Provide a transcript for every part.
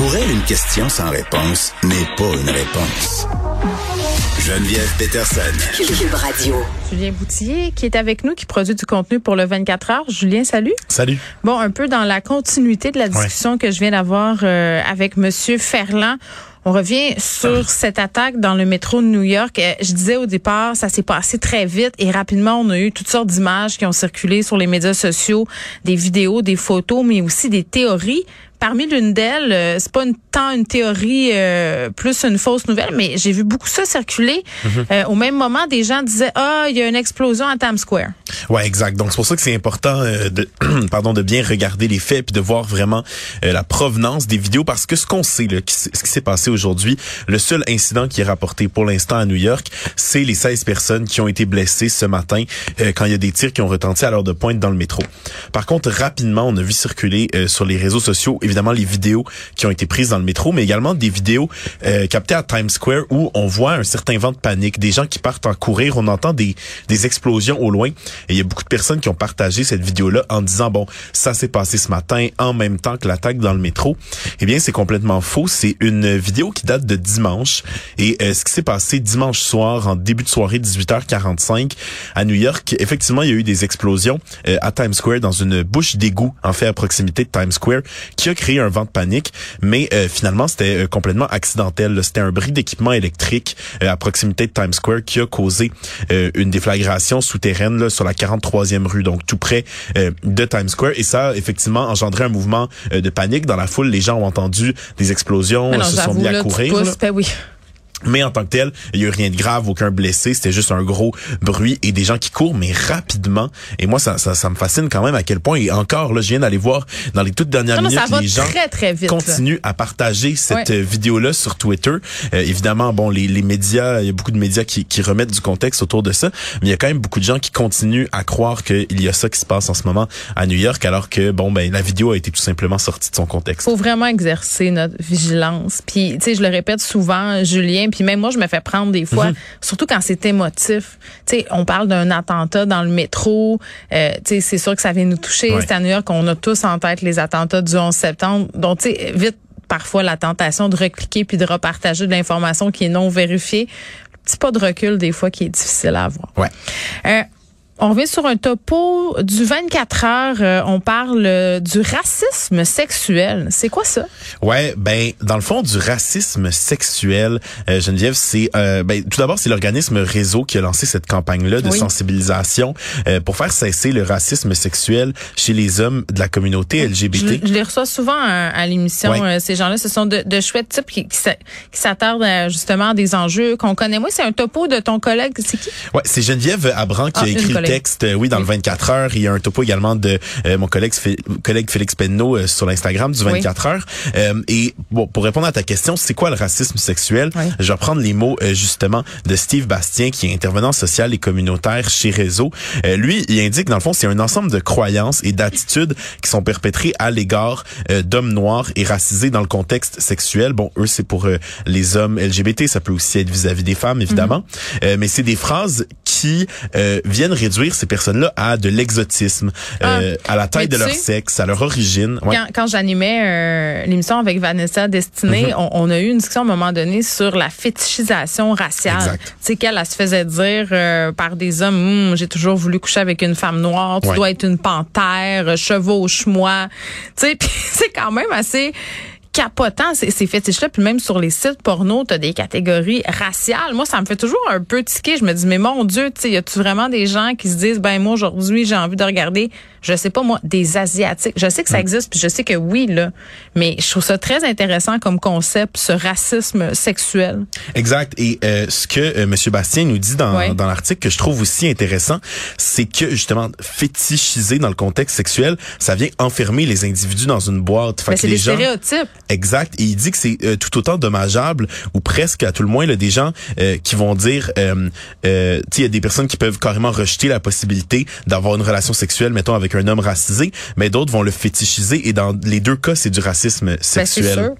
Pour elle, une question sans réponse n'est pas une réponse. Geneviève Peterson. Cube Radio. Julien Boutillier qui est avec nous, qui produit du contenu pour le 24 heures. Julien, salut. Salut. Bon, un peu dans la continuité de la discussion que je viens d'avoir euh, avec Monsieur Ferland. On revient sur cette attaque dans le métro de New York. Euh, Je disais au départ, ça s'est passé très vite et rapidement, on a eu toutes sortes d'images qui ont circulé sur les médias sociaux, des vidéos, des photos, mais aussi des théories. Parmi l'une d'elles, euh, c'est pas une, tant une théorie, euh, plus une fausse nouvelle, mais j'ai vu beaucoup ça circuler. Euh, au même moment, des gens disaient ah, il y a une explosion à Times Square. Ouais, exact. Donc c'est pour ça que c'est important euh, de pardon de bien regarder les faits puis de voir vraiment euh, la provenance des vidéos parce que ce qu'on sait là, qui- ce qui s'est passé aujourd'hui, le seul incident qui est rapporté pour l'instant à New York, c'est les 16 personnes qui ont été blessées ce matin euh, quand il y a des tirs qui ont retenti à l'heure de pointe dans le métro. Par contre, rapidement, on a vu circuler euh, sur les réseaux sociaux évidemment les vidéos qui ont été prises dans le métro, mais également des vidéos euh, captées à Times Square où on voit un certain vent de panique, des gens qui partent en courir, on entend des, des explosions au loin. Et il y a beaucoup de personnes qui ont partagé cette vidéo-là en disant, bon, ça s'est passé ce matin en même temps que l'attaque dans le métro. Eh bien, c'est complètement faux. C'est une vidéo qui date de dimanche. Et euh, ce qui s'est passé dimanche soir, en début de soirée, 18h45, à New York, effectivement, il y a eu des explosions euh, à Times Square dans une bouche d'égout, en fait, à proximité de Times Square, qui a créé un vent de panique. Mais euh, finalement, c'était euh, complètement accidentel. C'était un bris d'équipement électrique euh, à proximité de Times Square qui a causé une déflagration souterraine là, sur la 43e rue, donc tout près de Times Square. Et ça a effectivement engendré un mouvement de panique dans la foule. Les gens ont entendu des explosions, non, se sont mis à là, courir. ben oui. Mais en tant que tel, il y a eu rien de grave, aucun blessé. C'était juste un gros bruit et des gens qui courent, mais rapidement. Et moi, ça, ça, ça me fascine quand même à quel point. Et encore, là, je viens d'aller voir dans les toutes dernières Non, minutes, les gens très, très vite. là. continuent à partager cette Ouais. euh, vidéo-là sur Twitter. Euh, évidemment, bon, les, les médias, il y a beaucoup de médias qui, qui remettent du contexte autour de ça, mais il y a quand même beaucoup de gens qui continuent à croire qu'il y a ça qui se passe en ce moment à New York, alors que bon, ben la vidéo a été tout simplement sortie de son contexte. faut vraiment exercer notre vigilance. Puis, tu sais, je le répète souvent, Julien, puis même moi, je me fais prendre des fois, surtout quand c'est émotif. Tu sais, on parle d'un attentat dans le métro. Euh, tu sais, c'est sûr que ça vient nous toucher. Ouais. C'est à New York, on a tous en tête les attentats du 11 septembre. Donc, tu sais, vite, parfois, la tentation de recliquer puis de repartager de l'information qui est non vérifiée. Petit pas de recul, des fois, qui est difficile à avoir. Ouais. Euh, on revient sur un topo du 24 heures. Euh, on parle euh, du racisme sexuel. C'est quoi ça? Ouais, ben dans le fond du racisme sexuel, euh, Geneviève, c'est euh, ben tout d'abord c'est l'organisme Réseau qui a lancé cette campagne là de Oui. sensibilisation euh, pour faire cesser le racisme sexuel chez les hommes de la communauté LGBT. je les reçois souvent à, à l'émission. Ouais. Ces gens-là, ce sont de, de chouettes types qui, qui s'a- qui s'attardent justement à des enjeux qu'on connaît. Moi, c'est un topo de ton collègue. C'est qui? Ouais, c'est Geneviève Abran qui Ah, a une écrit. Texte, euh, oui, dans le 24 heures. Il y a un topo également de euh, mon collègue, collègue Félix Penneau euh, sur l'Instagram du 24 heures. Euh, et bon, pour répondre à ta question, c'est quoi le racisme sexuel? Oui. Je vais reprendre les mots euh, justement de Steve Bastien, qui est intervenant social et communautaire chez Réseau. Euh, lui, il indique, dans le fond, c'est un ensemble de croyances et d'attitudes qui sont perpétrées à l'égard euh, d'hommes noirs et racisés dans le contexte sexuel. Bon, eux, c'est pour euh, les hommes LGBT, ça peut aussi être vis-à-vis des femmes, évidemment. Euh, mais c'est des phrases qui euh, viennent réduire ces personnes-là à de l'exotisme, euh, à la taille Ah. De leur sais, sexe, à leur origine. Ouais. Quand, quand j'animais euh, l'émission avec Vanessa Destinée, Mhm. on, on a eu une discussion à un moment donné sur la fétichisation raciale. Tu sais qu'elle elle se faisait dire euh, par des hommes, Hum, j'ai toujours voulu coucher avec une femme noire, tu Ouais. dois être une panthère, chevauche-moi. Tu sais, c'est quand même assez capotant ces, ces fétiches-là. Puis même sur les sites porno, t'as des catégories raciales. Moi, ça me fait toujours un peu tiquer. Je me dis, mais mon Dieu, tu sais, y a-tu vraiment des gens qui se disent, ben moi aujourd'hui, j'ai envie de regarder, je sais pas moi, des asiatiques. Je sais que ça existe, puis je sais que oui là, mais je trouve ça très intéressant comme concept, ce racisme sexuel. Exact. Et euh, ce que euh, Monsieur Bastien nous dit dans, dans l'article que je trouve aussi intéressant, c'est que justement fétichiser dans le contexte sexuel, ça vient enfermer les individus dans une boîte. Fait Mais que c'est des gens, stéréotypes. Exact. Et il dit que c'est euh, tout autant dommageable ou presque à tout le moins là, des gens euh, qui vont dire, euh, euh, tu sais, il y a des personnes qui peuvent carrément rejeter la possibilité d'avoir une relation sexuelle, mettons avec un homme racisé, mais d'autres vont le fétichiser et dans les deux cas, c'est du racisme Ben, sexuel. sûr.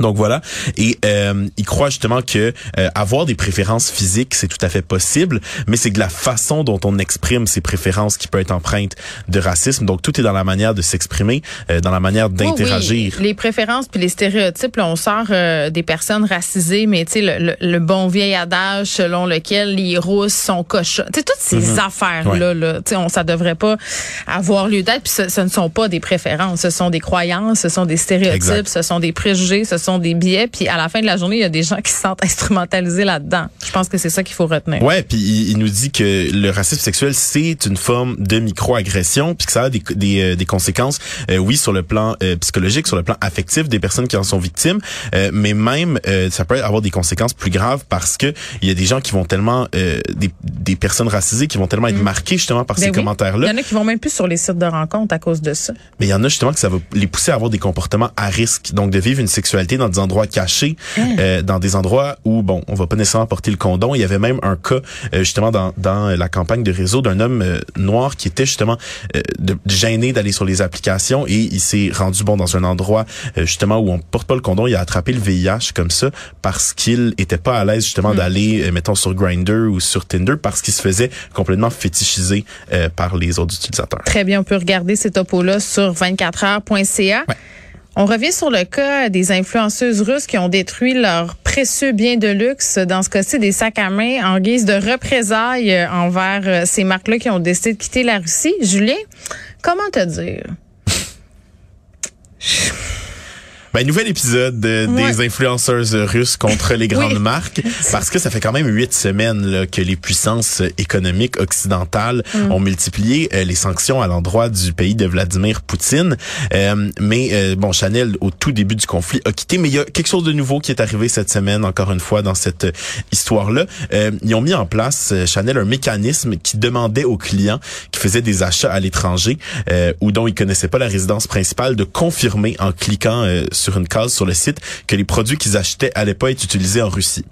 Donc voilà, et euh, il croit justement que euh, avoir des préférences physiques c'est tout à fait possible, mais c'est que la façon dont on exprime ces préférences qui peut être empreinte de racisme. Donc tout est dans la manière de s'exprimer, euh, dans la manière d'interagir. Oui, Les préférences puis les stéréotypes, là, on sort euh, des personnes racisées, mais tu sais le, le, bon vieil adage selon lequel les rousses sont cochons. Tu sais toutes ces mhm. affaires là, là tu sais on ça devrait pas avoir lieu d'être. Puis ce, ce, ne sont pas des préférences, ce sont des croyances, ce sont des stéréotypes, ce sont des préjugés, ce sont des billets, puis à la fin de la journée, il y a des gens qui se sentent instrumentalisés là-dedans. Je pense que c'est ça qu'il faut retenir. Ouais, puis il, nous dit que le racisme sexuel, c'est une forme de micro-agression, puis que ça a des, des, euh, des conséquences, euh, oui, sur le plan euh, psychologique, sur le plan affectif des personnes qui en sont victimes, mais même, ça peut avoir des conséquences plus graves parce que il y a des gens qui vont tellement, des, des personnes racisées qui vont tellement être mm. marquées justement par ben ces commentaires-là. Il y en a qui vont même plus sur les sites de rencontres à cause de ça. Mais il y en a justement que ça va les pousser à avoir des comportements à risque, donc de vivre une sexualité dans des endroits cachés, hein? euh, dans des endroits où, bon, on va pas nécessairement porter le condom. Il y avait même un cas, euh, justement, dans, dans la campagne de réseau d'un homme euh, noir qui était justement de, gêné d'aller sur les applications et il s'est rendu, bon, dans un endroit, justement, où on porte pas le condom. Il a attrapé le VIH comme ça parce qu'il était pas à l'aise, justement, mm. d'aller, mettons, sur Grindr ou sur Tinder parce qu'il se faisait complètement fétichiser par les autres utilisateurs. Très bien. On peut regarder ces topos-là sur 24heures.ca. On revient sur le cas des influenceuses russes qui ont détruit leurs précieux biens de luxe, dans ce cas-ci des sacs à main, en guise de représailles envers euh, ces marques-là qui ont décidé de quitter la Russie. Julien, comment te dire? Ben, nouvel épisode des influenceuses russes contre les grandes marques, parce que ça fait quand même huit semaines là, que les puissances économiques occidentales mm. ont multiplié euh, les sanctions à l'endroit du pays de Vladimir Poutine. Euh, mais euh, bon, Chanel, au tout début du conflit, a quitté. Mais il y a quelque chose de nouveau qui est arrivé cette semaine, encore une fois, dans cette histoire-là. ils ont mis en place, Chanel, un mécanisme qui demandait aux clients qui faisaient des achats à l'étranger ou dont ils connaissaient pas la résidence principale de confirmer en cliquant sur une case sur le site que les produits qu'ils achetaient allaient pas être utilisés en Russie.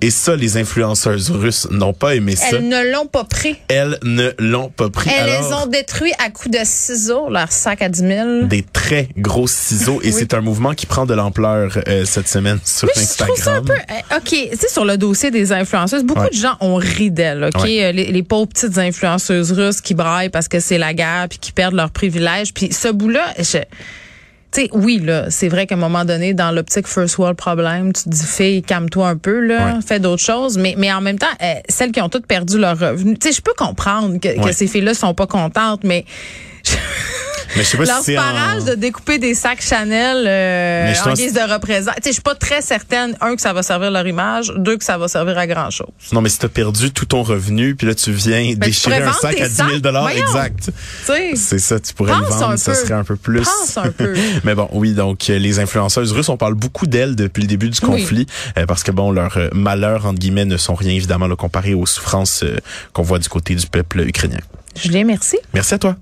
Et ça, les influenceuses russes n'ont pas aimé ça. Elles ne l'ont pas pris. Elles ne l'ont pas pris. Elles les ont détruits à coups de ciseaux, leur sac à 10 000. Des très gros ciseaux. Et c'est un mouvement qui prend de l'ampleur euh, cette semaine sur Instagram. Je trouve ça un peu... Euh, OK, tu sais, sur le dossier des influenceuses, beaucoup de gens ont ri d'elles, OK? Euh, les, les, pauvres petites influenceuses russes qui braillent parce que c'est la guerre puis qui perdent leurs privilèges. Puis ce bout-là, je tu sais, oui, là, c'est vrai qu'à un moment donné, dans l'optique first world problem, tu te dis, fille, calme-toi un peu, là, fais d'autres choses. Mais, mais en même temps, euh, celles qui ont toutes perdu leur revenu, tu sais, je peux comprendre que, que ces filles-là sont pas contentes, mais mais je sais pas Leur si parage de découper des sacs Chanel euh, en guise de représentation. Je suis pas très certaine, un, que ça va servir leur image, deux, que ça va servir à grand-chose. Non, mais si t'as perdu tout ton revenu, puis là, tu viens ben, déchirer un sac à 10 000 exact. C'est ça, tu pourrais le vendre, ça serait un peu plus. Pense un peu. mais bon, oui, donc euh, les influenceuses russes, on parle beaucoup d'elles depuis le début du conflit, euh, parce que bon, leurs malheurs, entre guillemets, ne sont rien, évidemment, là, comparé aux souffrances qu'on voit du côté du peuple ukrainien. Julien, merci. Merci à toi.